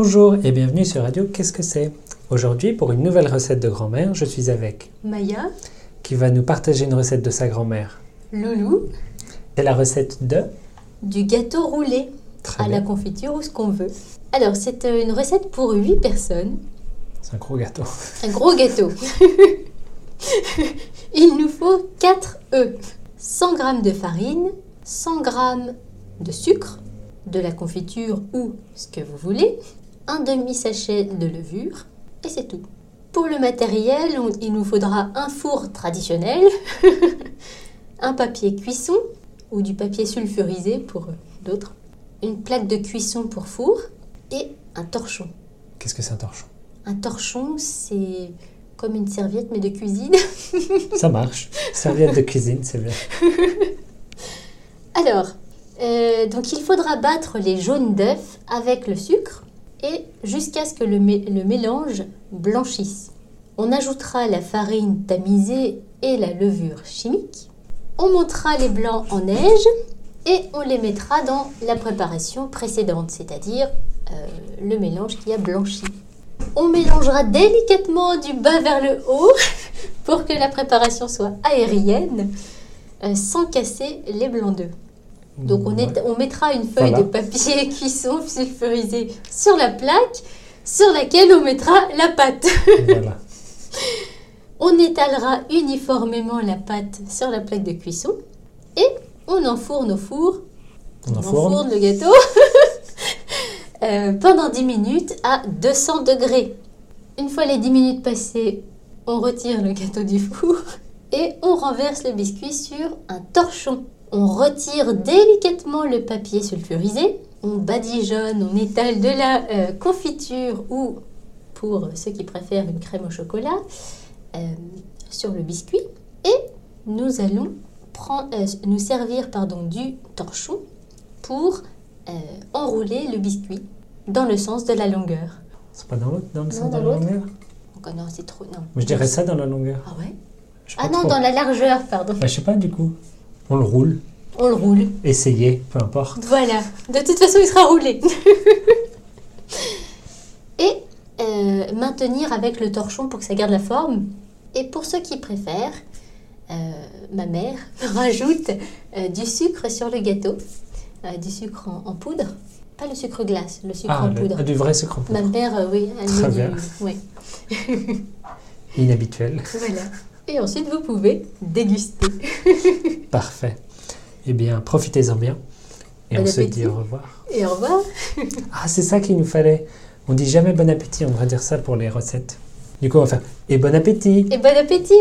Bonjour et bienvenue sur Radio Qu'est-ce que c'est? Aujourd'hui, pour une nouvelle recette de grand-mère, je suis avec Maya, qui va nous partager une recette de sa grand-mère. Loulou, C'est la recette de du gâteau roulé Très à la confiture ou ce qu'on veut. Alors, c'est euh, une recette pour 8 personnes. C'est un gros gâteau. Un gros gâteau. Il nous faut 4 œufs, 100 g de farine, 100 g de sucre, de la confiture ou ce que vous voulez, un demi-sachet de levure et c'est tout. Pour le matériel, on- il nous faudra un four traditionnel, un papier cuisson ou du papier sulfurisé pour euh, d'autres, une plaque de cuisson pour four et un torchon. Qu'est-ce que c'est un torchon? Un torchon, c'est comme une serviette mais de cuisine. Ça marche. Serviette de cuisine, c'est bien. Alors, euh, donc il faudra battre les jaunes d'œufs avec le sucre et jusqu'à ce que le, mé- le mélange blanchisse. On ajoutera la farine tamisée et la levure chimique. On montera les blancs en neige et on les mettra dans la préparation précédente, c'est-à-dire euh, le mélange qui a blanchi. On mélangera délicatement du bas vers le haut pour que la préparation soit aérienne euh, sans casser les blancs d'œufs. Donc on, est- on mettra une feuille Voilà. de papier cuisson sulfurisé sur la plaque sur laquelle on mettra la pâte. Voilà. On étalera uniformément la pâte sur la plaque de cuisson et on enfourne au four. On enfourne. le gâteau euh, pendant 10 minutes à 200 degrés. Une fois les 10 minutes passées, on retire le gâteau du four et on renverse le biscuit sur un torchon. On retire délicatement le papier sulfurisé, on badigeonne, on étale de la euh, confiture ou, pour ceux qui préfèrent une crème au chocolat, euh, sur le biscuit et nous allons prendre, euh, nous servir pardon, du torchon pour enrouler le biscuit dans le sens de la longueur. C'est pas dans l'autre, dans le sens de la longueur? Donc, oh non, c'est trop. Non. Je dirais ça dans la longueur. Ah ouais? Ah non, trop. dans la largeur, pardon. Bah, je sais pas du coup. On le roule. On le roule. Essayez, peu importe. Voilà. De toute façon, il sera roulé. Et euh, maintenir avec le torchon pour que ça garde la forme. Et pour ceux qui préfèrent, euh, ma mère rajoute euh, du sucre sur le gâteau. Euh, du sucre en, en poudre. Pas le sucre glace, le sucre Ah, en le- poudre. ah, du vrai sucre en poudre. Ma mère, euh, oui, elle Très du... bien. ouais. Inhabituel. Voilà. Et ensuite, vous pouvez déguster. Parfait. Eh bien, profitez-en bien. Et Bon on se dit au revoir. Et au revoir. Ah, c'est ça qu'il nous fallait. On dit jamais bon appétit, on devrait dire ça pour les recettes. Du coup, on va faire et bon appétit Et bon appétit